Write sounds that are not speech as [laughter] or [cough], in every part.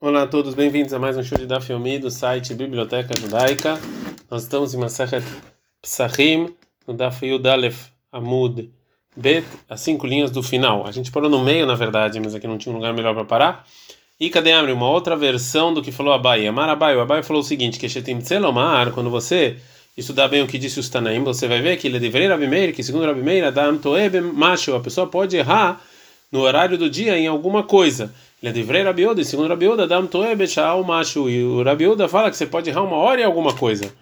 Olá a todos, bem-vindos a mais um show de Daf Yomi do site Biblioteca Judaica. Nós estamos em Masachet Psachim, no Daf Yudalef Amud Bet, as cinco linhas do final. A gente parou no meio, na verdade, mas aqui não tinha um lugar melhor para parar. E cadê Amri? Uma outra versão do que falou Abai. Amar Abai, o Abai falou o seguinte, que Shetim quando você estudar bem o que disse o Stanaim, você vai ver que ele deveria Rabi Meir, que segundo Rabi Meir, Adam Toebe Macho, a pessoa pode errar no horário do dia em alguma coisa. De Rabiuda, e segundo Rabiuda, Dam Toebe Shao Machu. E o Rabiuda fala que você pode errar uma hora em alguma coisa.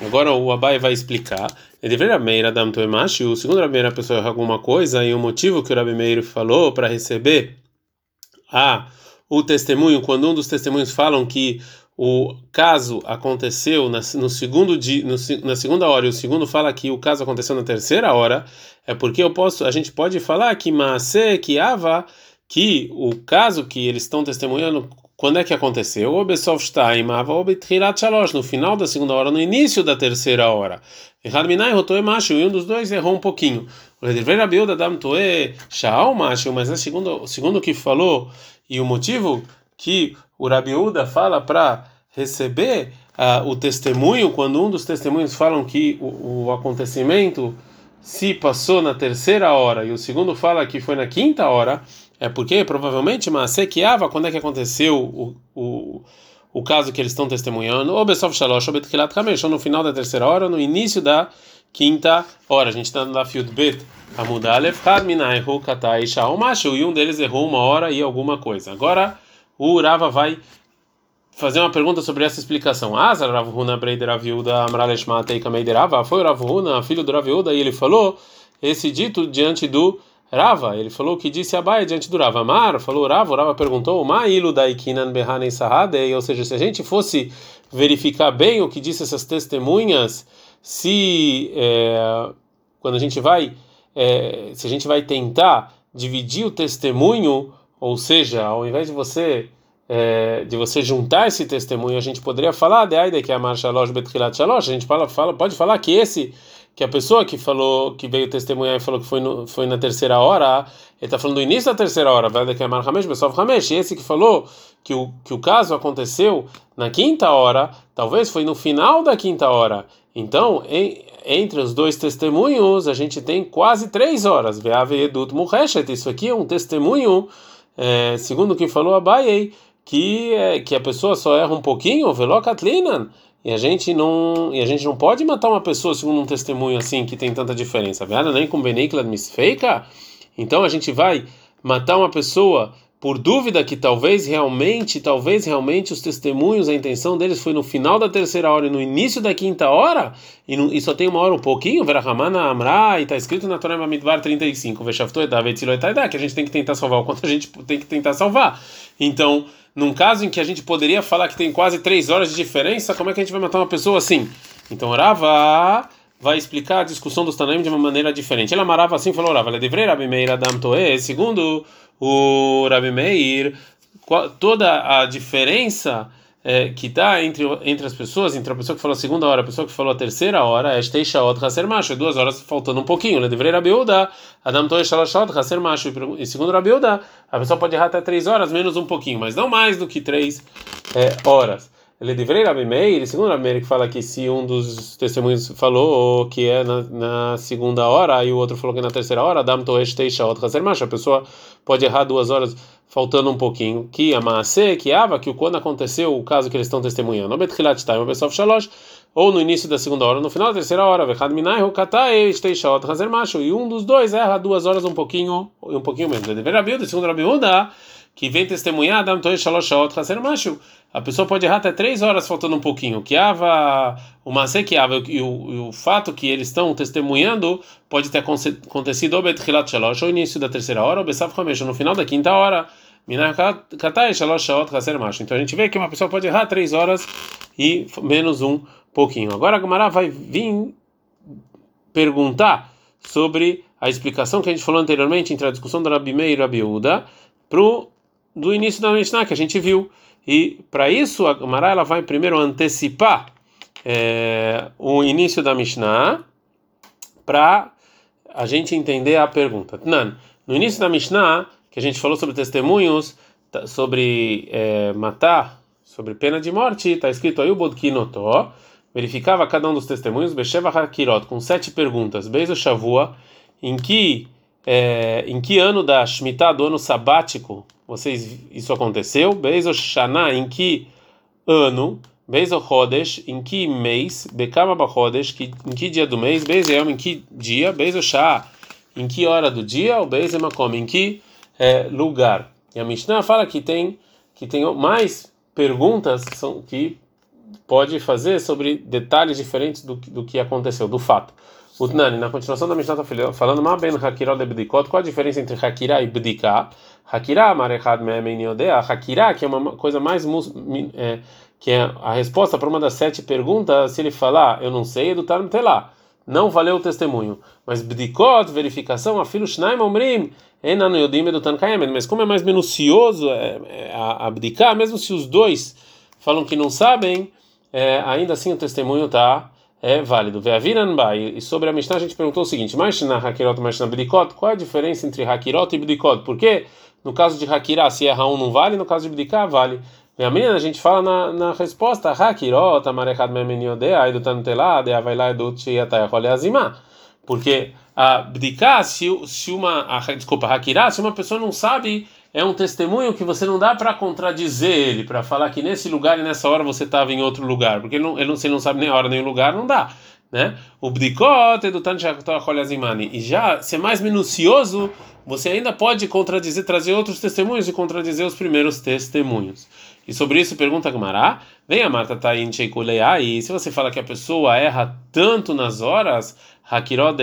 Agora o Abai vai explicar. Ele deveria Meir Dam Machu. Segundo Rabi Meir, a pessoa erra alguma coisa, e o motivo que o Rabi Meir falou para receber a, o testemunho, quando um dos testemunhos falam que o caso aconteceu na, no segundo dia, no, na segunda hora e o segundo fala que o caso aconteceu na terceira hora, é porque eu posso, a gente pode falar que Maase, que Ava que o caso que eles estão testemunhando, quando é que aconteceu? No final da segunda hora, no início da terceira hora. E um dos dois errou um pouquinho. Mas é segundo, segundo o que falou, e o motivo que o Rabiuda fala para receber uh, o testemunho, quando um dos testemunhos falam que o, o acontecimento se passou na terceira hora e o segundo fala que foi na quinta hora, é porque provavelmente Maasekiava, quando é que aconteceu o, o, o caso que eles estão testemunhando, ou Besov Shalosh, ou Betkilat Kamesh, ou no final da terceira hora, ou no início da quinta hora. A gente está na Field Bet, Amudalef, Hadminaihu, Katai, Shao, Macho, e um deles errou uma hora e alguma coisa. Agora o Urava vai fazer uma pergunta sobre essa explicação. Azar Ravuna Breider Aviuda Amraleshmata e Kameiderava, foi o filho do Raviuda, e ele falou esse dito diante do Rava, ele falou que disse Abai diante do Rava. Mar falou Rava, o Rava perguntou, Ma'ilu daikinan ou seja, se a gente fosse verificar bem o que disse essas testemunhas, se é, quando a gente vai, é, se a gente vai tentar dividir o testemunho, ou seja, ao invés de você é, de você juntar esse testemunho, a gente poderia falar de Aida que é a marcha Shalosh Betchilat Shalosh, a gente fala, fala, pode falar que esse que a pessoa que falou, que veio testemunhar e falou que foi, no, foi na terceira hora, ele está falando do início da terceira hora, vai daqui a Mar Hamesh, Besov e esse que falou que o, que o caso aconteceu na quinta hora, talvez foi no final da quinta hora. Então, em, entre os dois testemunhos, a gente tem quase três horas. Veave Edut Muheshet, isso aqui é um testemunho, é, segundo o que falou Abayei, que, é, que a pessoa só erra um pouquinho, Velokatlinan e a gente não, e a gente não pode matar uma pessoa segundo um testemunho assim que tem tanta diferença. nem com Benikla misfeika. Então a gente vai matar uma pessoa por dúvida que talvez realmente, talvez realmente os testemunhos, a intenção deles foi no final da terceira hora e no início da quinta hora, e, no, e só tem uma hora um pouquinho, Verahamana Amra, e está escrito na Torá Mamidvar 35, Veshafto que a gente tem que tentar salvar o quanto a gente [laughs] tem que tentar salvar. Então, num caso em que a gente poderia falar que tem quase três horas de diferença, como é que a gente vai matar uma pessoa assim? Então Rava vai explicar a discussão dos Tanaim de uma maneira diferente. Ele amarava assim, falou Rava, deveria Rabi Meir Adam Toe, segundo o Rabi Meir, toda a diferença é, que está entre, entre as pessoas, entre a pessoa que falou a segunda hora a pessoa que falou a terceira hora, é Shteishaot Macho, duas horas faltando um pouquinho. Ele deveria Rabiuda, Adam Toe Shalashot Macho, e segundo Rabiuda, a pessoa pode errar até três horas, menos um pouquinho, mas não mais do que três é, horas. Ele deveria Rabi Meir, segundo Rabi Meir, que fala que se um dos testemunhos falou que é na, na segunda hora e o outro falou que é na terceira hora, Adam Toe Shteishaot Haser Macho, a pessoa pode errar duas horas faltando um pouquinho, que a Maase, que Ava, que quando aconteceu o caso que eles estão testemunhando, ou no início da segunda hora, no final da terceira hora, e um dos dois erra duas horas um pouquinho, um pouquinho menos. Deveria segundo Rabiuda, que vem testemunhar, a pessoa pode errar até três horas faltando um pouquinho. Que ava, o Masé que ava e o, o fato que eles estão testemunhando pode ter acontecido ou Betchilat Shalosh, ou início da terceira hora, ou Besav Hamesh, no final da quinta hora. Então a gente vê que uma pessoa pode errar três horas e menos um pouquinho. Agora a Gumara vai vir perguntar sobre a explicação que a gente falou anteriormente entre a discussão da Rabi Meir e Rabi Uda pro do início da Mishnah que a gente viu. E para isso a Gemara ela vai primeiro antecipar é, o início da Mishnah para a gente entender a pergunta. No início da Mishnah que a gente falou sobre testemunhos, sobre é, matar, sobre pena de morte, está escrito aí o Bodkinotó, verificava cada um dos testemunhos, Besheva Hakirot, com sete perguntas, Beijo Shavua, em que, é, em que ano da Shemitah, do ano sabático, vocês, isso aconteceu? Beijo Shana, em que ano? Beijo Rodesh, em que mês? Bekama Bahodesh, em que dia do mês? Beijo em que dia? Beijo Shah, em que hora do dia? O Beijo Makom, em que é, lugar? E a Mishnah fala que tem que tem mais perguntas que, são, que pode fazer sobre detalhes diferentes do, do que aconteceu, do fato. O Tnani, na continuação da Mishnah está falando Ma ben Hakira de Bdikot, qual a diferença entre Hakira e Bdika? Hakira, Marechad Me'emen Yodea, Hakira, que é uma coisa mais. É, que é a resposta para uma das sete perguntas, se ele falar, eu não sei, é do Tarm Telá. Não valeu o testemunho. Mas Bdikot, verificação, afilo Shnaim Omrim, Enano Yodim Edutan Kayemen. Mas como é mais minucioso é, é, a abdicar, mesmo se os dois falam que não sabem, é, ainda assim o testemunho está é válido. E sobre a Mishnah a gente perguntou o seguinte: Mashna Hakirot, Mashna Bdikot, qual é a diferença entre Hakirot e Bdikot? Porque no caso de Hakirah, se erra um não vale, no caso de Bdiká, vale. E a gente fala na, na resposta: Hakirot, Amarechad Memeniodea, Aidu Tantelá, Deavailá, Edu Tchiatayacholiazimá. Porque a Bdiká, se, se uma. A, desculpa, Hakirah, se uma pessoa não sabe é um testemunho que você não dá para contradizer ele, para falar que nesse lugar e nessa hora você estava em outro lugar, porque ele não, ele não, você não sabe nem a hora nem o lugar, não dá. Né? O bdikot do E já, ser mais minucioso, você ainda pode contradizer, trazer outros testemunhos e contradizer os primeiros testemunhos. E sobre isso pergunta a Gumará, vem a Marta Tain e se você fala que a pessoa erra tanto nas horas, Hakirod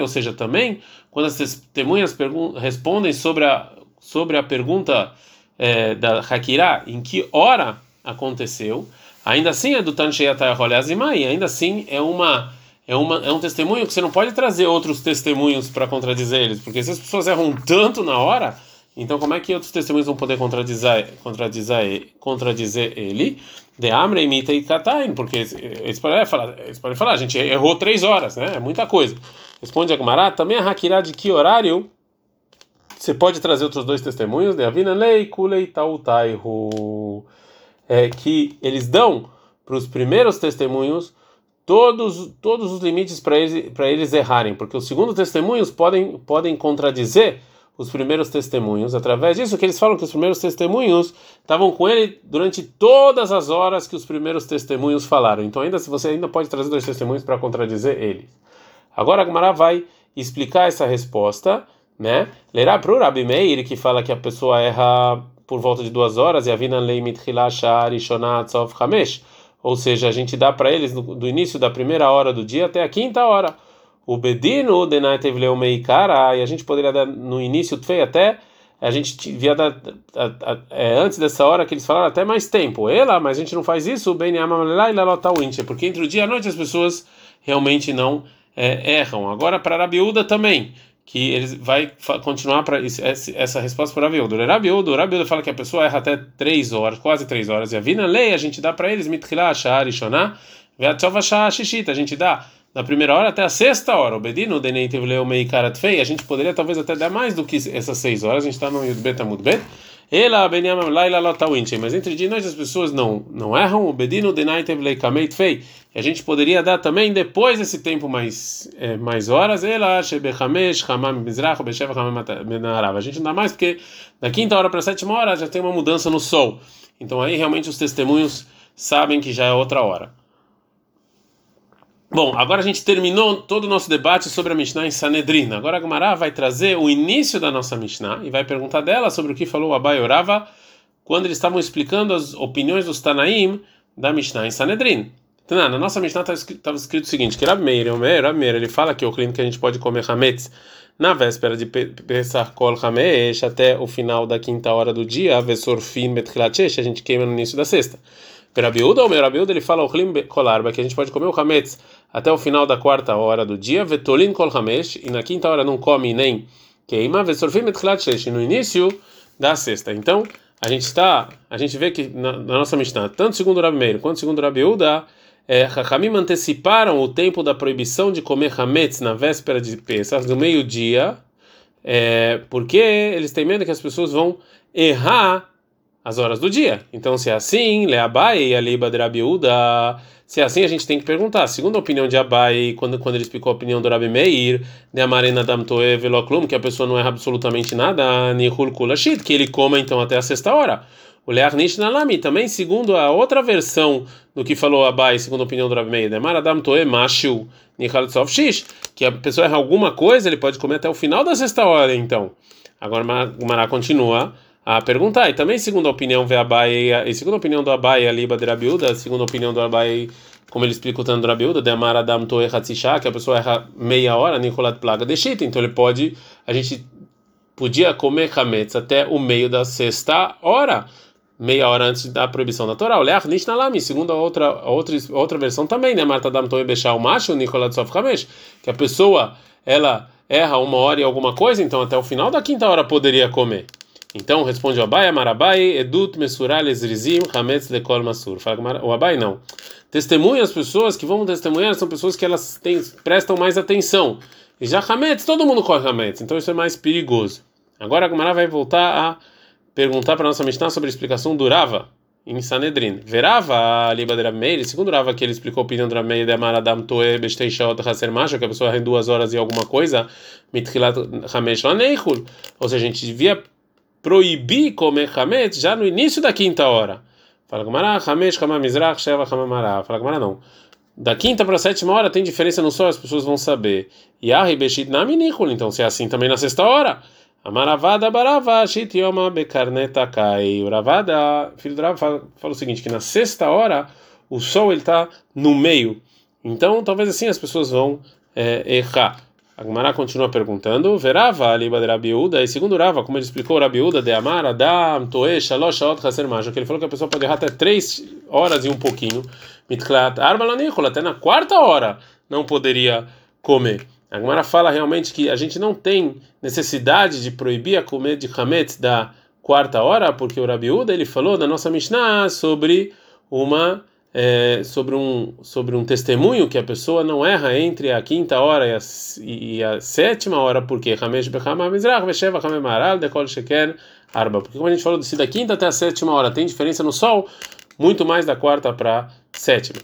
ou seja, também, quando as testemunhas respondem sobre a sobre a pergunta é, da Hakira, em que hora aconteceu, ainda assim é do Tansheyatayaholiazima, e ainda assim é uma é, uma, é um testemunho que você não pode trazer outros testemunhos para contradizer eles, porque se as pessoas erram tanto na hora, então como é que outros testemunhos vão poder contradizer, contradizer, contradizer ele? De Amre, Imita e Katain, porque eles podem falar, eles podem falar, a gente errou três horas, né? É muita coisa. Responde a também a Hakira de que horário você pode trazer outros dois testemunhos, de Avina Lei, Kulei é que eles dão para os primeiros testemunhos todos, todos os limites para eles, eles errarem, porque os segundos testemunhos podem, podem contradizer os primeiros testemunhos. Através disso, que eles falam que os primeiros testemunhos estavam com ele durante todas as horas que os primeiros testemunhos falaram. Então, ainda se você ainda pode trazer dois testemunhos para contradizer eles. Agora a Gemara vai explicar essa resposta né? Lerá para o Rabi Meir, que fala que a pessoa erra por volta de duas horas, e a vina leimit hilashar ishonat hamesh, ou seja, a gente dá para eles do início da primeira hora do dia até a quinta hora. O bedino denaitev leomeikara, e a gente poderia dar no início tfei até a gente devia dar é, antes dessa hora que eles falaram até mais tempo. Ela, mas a gente não faz isso, bem porque entre o dia e a noite as pessoas realmente não é, erram. Agora para a Rabiúda também que ele vai continuar para essa resposta para Rabiudo. Rabiudo, Rabiudo fala que a pessoa erra até três horas, quase três horas. E a vina lei a gente dá para eles shar shishita. A gente dá da primeira hora até a sexta hora. O bedino deneitiv leu mei karat fei. A gente poderia talvez até dar mais do que essas seis horas. A gente está no Yudbet Bet. Ela benyam laila lotawinche. Mas entre dia e noite as pessoas não não erram. O bedino deneitiv lei kameit fei. A gente poderia dar também depois desse tempo mais é, mais horas. Ela shebechamesh chamam mizrach besheva chamam benarav. A gente não dá mais porque da quinta hora para a sétima hora já tem uma mudança no sol. Então aí realmente os testemunhos sabem que já é outra hora. Bom, agora a gente terminou todo o nosso debate sobre a Mishnah em Sanedrin. Agora a Gemara vai trazer o início da nossa Mishnah e vai perguntar dela sobre o que falou Abai Orava quando eles estavam explicando as opiniões dos Tanaim da Mishnah em Sanedrin. Na nossa Mishnah estava escrito, o seguinte, que Rabi Meir, Rabi Meir, ele fala que o cliente que a gente pode comer hametz na véspera de Pesach Kol Hamesh até o final da quinta hora do dia, Betchilachesh, a gente queima no início da sexta. Rabiuda, o meu Rabiuda, ele fala o Klim Kolarba, que a gente pode comer o hametz até o final da quarta hora do dia, Vetolin Kol Hamesh, e na quinta hora não come nem queima, Vesorfin Betchilachesh, no início da sexta. Então, a gente está, a gente vê que na, na nossa Mishnah, tanto segundo o Rabi Meir quanto segundo o Rabiuda, é, anteciparam o tempo da proibição de comer hametz na véspera de Pesach, do meio-dia, é, porque eles têm medo que as pessoas vão errar as horas do dia. Então, se é assim, Leabai e Aliba Drabiuda, se é assim, a gente tem que perguntar. Segundo a opinião de Abai, quando, quando ele explicou a opinião do Rabi Meir, de Amarena Damtoe Veloklum, que a pessoa não erra absolutamente nada, Nihul que ele coma então até a sexta hora. O Learnish Nalami, também segundo a outra versão do que falou Abai, segundo a opinião do Rabi Meir, de Amaradam Toe Mashu Shish, que a pessoa erra alguma coisa, ele pode comer até o final da sexta hora, então. Agora o Mará continua a perguntar. E também, segundo a opinião do Abai, e segundo a opinião do Abai ali Baderabiuda, segundo a opinião do Abai, como ele explica o Tano do Rabiuda, de Amar Adam Toe Hatzishá, que a pessoa erra meia hora, Nicolat Plaga de Shita, então ele pode, a gente podia comer Hametz até o meio da sexta hora. Meia hora antes da proibição da Torá. Olhar Nishnalami, segundo a outra, a outra, a outra versão também, né? Marta Adam Toe Bechar o macho, Nicolat Sof Hamesh, que a pessoa, ela erra uma hora e alguma coisa, então até o final da quinta hora poderia comer. Então responde o Abai, Amarabai, Edut Mesural Ezrizim, Hametz Lekol Masur. O Abai não. Testemunha as pessoas que vão testemunhar são pessoas que elas têm, prestam mais atenção. E já Hametz, todo mundo corre Hametz, então isso é mais perigoso. Agora a Gumara vai voltar a perguntar para a nossa Mishnah sobre a explicação do Rava em Sanedrin. Verava a Liba de Rameir, segundo Rava que ele explicou a opinião do Rameir de Amaradam Toe Bestei Shaot Haser Macho, que a pessoa em duas horas e alguma coisa, Mitchilat Hamesh Laneichul. Ou seja, a gente devia proibir comer hametz já no início da quinta hora. Fala Gamara, hametz, hamam mizrach, sheva, hamam mará. Fala Gamara, não. Da quinta para a sétima hora tem diferença no sol, as pessoas vão saber. Yahi beshit naminikul, então se é assim também na sexta hora. Amaravada barava shit yoma bekarneta kai. O Ravada, filho do Rav, fala, fala o seguinte, que na sexta hora o sol ele está no meio. Então talvez assim as pessoas vão é, errar. A Gemara continua perguntando, verava ali de Rabiuda, e segundo Rava, como ele explicou Rabiuda de Amar, Adam, Toe, Shalosh, Shaot, Haser Majo, que ele falou que a pessoa pode errar até três horas e um pouquinho, Mitklat, Arba até na quarta hora não poderia comer. A Gemara fala realmente que a gente não tem necessidade de proibir a comer de Hametz da quarta hora, porque o Rabiuda ele falou na nossa Mishnah sobre uma é, sobre um sobre um testemunho que a pessoa não erra entre a quinta hora e a, e a sétima hora porque Arba. Porque como a gente falou se da quinta até a sétima hora tem diferença no sol muito mais da quarta para sétima.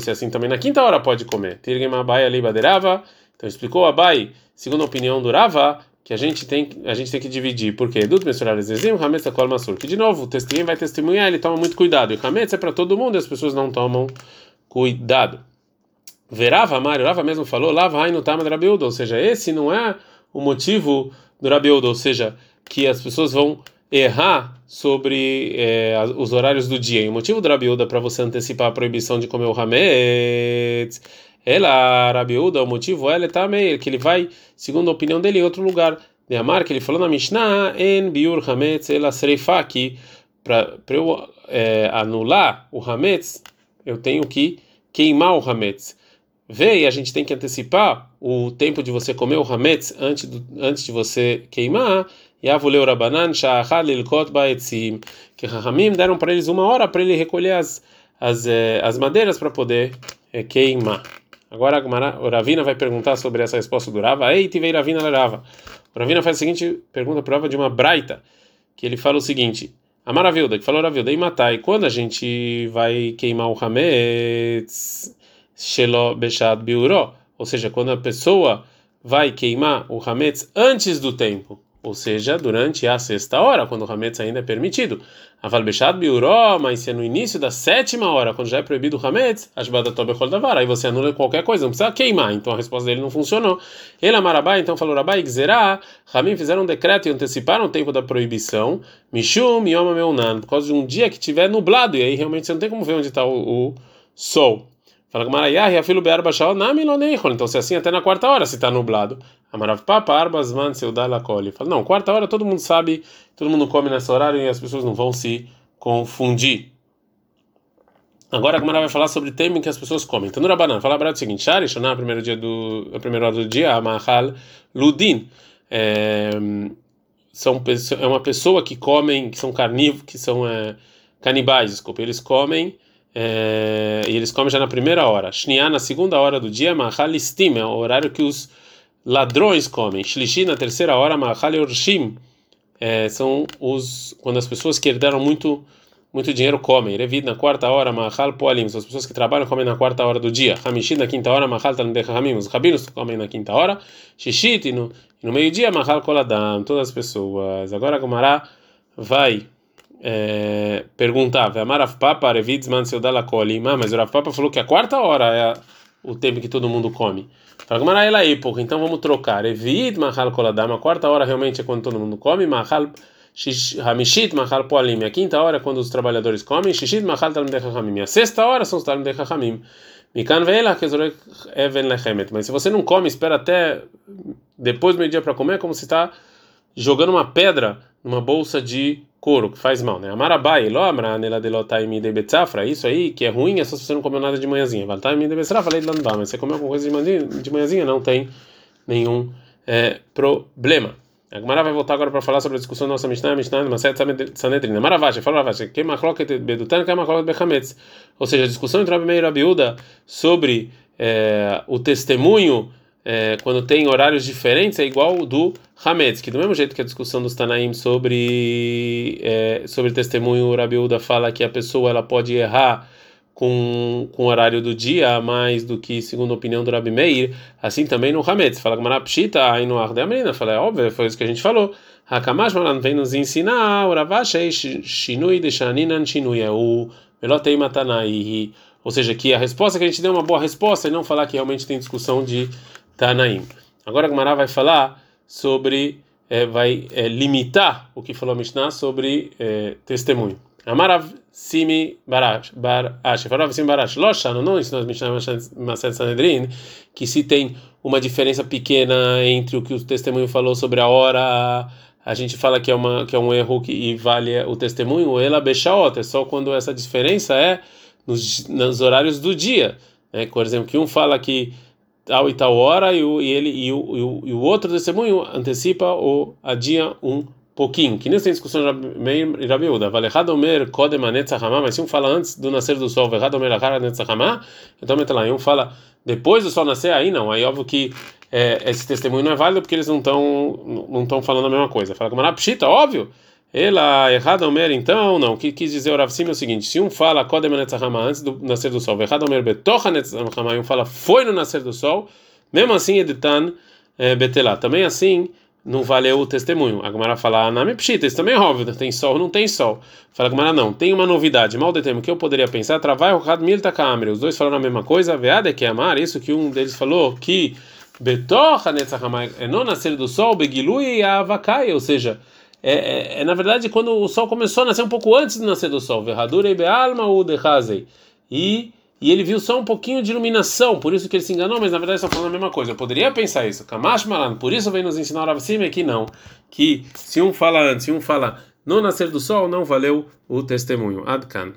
Se assim também na quinta hora pode comer. Então explicou Abai segundo a opinião do Rava que a gente tem a gente tem que dividir, porque Dut Mesurar Ezezim, Hametz Akol Masur, que de novo, o testemunho vai testemunhar, ele toma muito cuidado, e o Hametz é para todo mundo e as pessoas não tomam cuidado. Verava, Mário, Rava mesmo falou, Lava Hainu Tama Rabiuda, ou seja, esse não é o motivo do Rabiuda, ou seja, que as pessoas vão errar sobre é, os horários do dia. E o motivo do Rabiuda para você antecipar a proibição de comer o Hametz ela, Rabiúda, o motivo ela está meio que ele vai, segundo a opinião dele, em outro lugar. De Amar, que ele falou na Mishnah, en biur hametz ela sereifa, que para eu é, anular o hametz, eu tenho que queimar o hametz. Vê, e a gente tem que antecipar o tempo de você comer o hametz antes, do, antes de você queimar. Yavuleu Rabanan, Shahad Lilkot Baetzim, que Rahamim deram para eles uma hora para ele recolher as, as, eh, as madeiras para poder eh, queimar. Agora o Ravina vai perguntar sobre essa resposta do Rava. Ei, tivei Ravina Rava. O Ravina faz a seguinte pergunta prova de uma braita, que ele fala o seguinte: A maravilha, que falou Ravilda, e matai, quando a gente vai queimar o Hametz Shelo Bechad Biuró, ou seja, quando a pessoa vai queimar o Hametz antes do tempo ou seja, durante a sexta hora, quando o Hametz ainda é permitido. Aval Bechad Biuró, mas se é no início da sétima hora, quando já é proibido o Hametz, Ashbada Tobechol Davar, aí você anula qualquer coisa, não precisa queimar. Então a resposta dele não funcionou. Ele, Amarabai, então falou Rabai, Gzerá, Ramim fizeram um decreto e anteciparam o tempo da proibição, Mishum Yoma Meunan, por causa de um dia que tiver nublado, e aí realmente você não tem como ver onde está o, o sol. Fala com Marayah, afilo be'ar bashal namiloneichol. Então, se é assim, até na quarta hora, se está nublado. Amarav papa arbas man seudala coli. Fala, não, quarta hora todo mundo sabe, todo mundo come nesse horário e as pessoas não vão se confundir. Agora a Gamara vai falar sobre o tempo em que as pessoas comem. No Rabanan, fala para o seguinte: Shari, Shoná, primeiro dia do, a primeira hora do dia, Amahal Ludin. É, são, é uma pessoa que comem, que são carnívoros, que são é, canibais, desculpa, eles comem é, e eles comem já na primeira hora. Shniá, na segunda hora do dia, Mahalistim, é o horário que os ladrões comem. Shlishi na terceira hora, Mahal Yorshim, é, são os quando as pessoas que herdaram muito muito dinheiro comem. Revid na quarta hora, Mahal Poalim, são as pessoas que trabalham comem na quarta hora do dia. Hamishi na quinta hora, Mahal Talmudei Hamim, os rabinos comem na quinta hora. Shishit no, no meio-dia, Mahal Koladam, todas as pessoas. Agora a Gomara vai é, perguntar, Amarav Papa, Revid Zman Seudala Kolim, ah, mas o Rav Papa falou que a quarta hora é o tempo que todo mundo come. Fala, Gomara ela aí, porra, então vamos trocar. Revid Mahal Koladam, a quarta hora realmente é quando todo mundo come, Mahal Hamishit Mahal Poalim. A quinta hora é quando os trabalhadores comem. Shishit Mahal Talmudei Chachamim. A sexta hora são os Talmudei Chachamim. Mikan veila kezorek even lechemet. Mas se você não come, espera até depois do meio-dia para comer, é como se está jogando uma pedra numa bolsa de couro, que faz mal, né? Amarabai, lo amra nela de lotaimi de betzafra. Isso aí que é ruim é só se você não comeu nada de manhãzinha. Valtaimi de betzafra, falei de landá, mas você comeu alguma coisa de manhãzinha, não tem nenhum é, problema. A Gemara vai voltar agora para falar sobre a discussão da nossa Mishnah, Mishnah, Maset Sanedrina. Maravash, fala Ravash, que machloket bedutan, que machloket bechametz. Ou seja, a discussão entre Rabi Meir e Rabiúda sobre é, o testemunho é, quando tem horários diferentes é igual do Hametz, que do mesmo jeito que a discussão dos Tanaim sobre é, sobre testemunho, Rabiúda fala que a pessoa ela pode errar com, com o horário do dia mais do que segundo a opinião do Rabi Meir, assim também no Hametz. Fala que Pshita, aí no Ardeamrina, fala, é óbvio, foi isso que a gente falou. Hakamash Malan vem nos ensinar, o Ravashei Shinui de Shaninan Shinui, é o Melotei Matanai. Ou seja, que a resposta que a gente deu é uma boa resposta e não falar que realmente tem discussão de Tanaim. Agora a Gemara vai falar sobre, é, vai é, limitar o que falou a Mishnah sobre é, testemunho. Amarav Simi Barash, Barash, Farav Simi Barash, Loshano, não ensinou as Mishnah Maset Sanedrin, que se tem uma diferença pequena entre o que o testemunho falou sobre a hora, a gente fala que é, uma, que é um erro que, e vale o testemunho, ela Bechaot, é só quando essa diferença é nos, nos horários do dia. Né? Por exemplo, que um fala que tal e tal hora e, o, e ele e o, e o, e o outro testemunho antecipa ou adia um pouquinho, que nem tem discussão de Rabi Uda, vale errado omer kodem anetzachama, mas se um fala antes do nascer do sol, errado omer achar anetzachama, então mete lá, e um fala depois do sol nascer, aí não, aí óbvio que é, esse testemunho não é válido porque eles não estão não estão falando a mesma coisa. Fala como pshita, óbvio. Ela errado omer então, não, que quis dizer o Rav é o seguinte, se um fala kodem anetzachama antes do nascer do sol, errado omer betocha anetzachama, e um fala foi no nascer do sol, mesmo assim editan é, betelá. Também assim, não valeu o testemunho. A Gamara fala, Anami Pshita, isso também é óbvio, tem sol ou não tem sol. Fala a Gamara, não, tem uma novidade, mal de tempo que eu poderia pensar, Travai o Had Milta Kamre, os dois falaram a mesma coisa, Veade que amar, isso que um deles falou, que Betorra Netzachamai é não nascer do sol, Begilui e Avakai, ou seja, é, é, é, na verdade quando o sol começou a nascer um pouco antes de nascer do sol, Verradura e Bealma ou Dehazei. E e ele viu só um pouquinho de iluminação, por isso que ele se enganou, mas na verdade está falando a mesma coisa. Eu poderia pensar isso. Kamash Malan, por isso vem nos ensinar a cima que não. Que se um fala antes e um fala no nascer do sol, não valeu o testemunho. Adkan.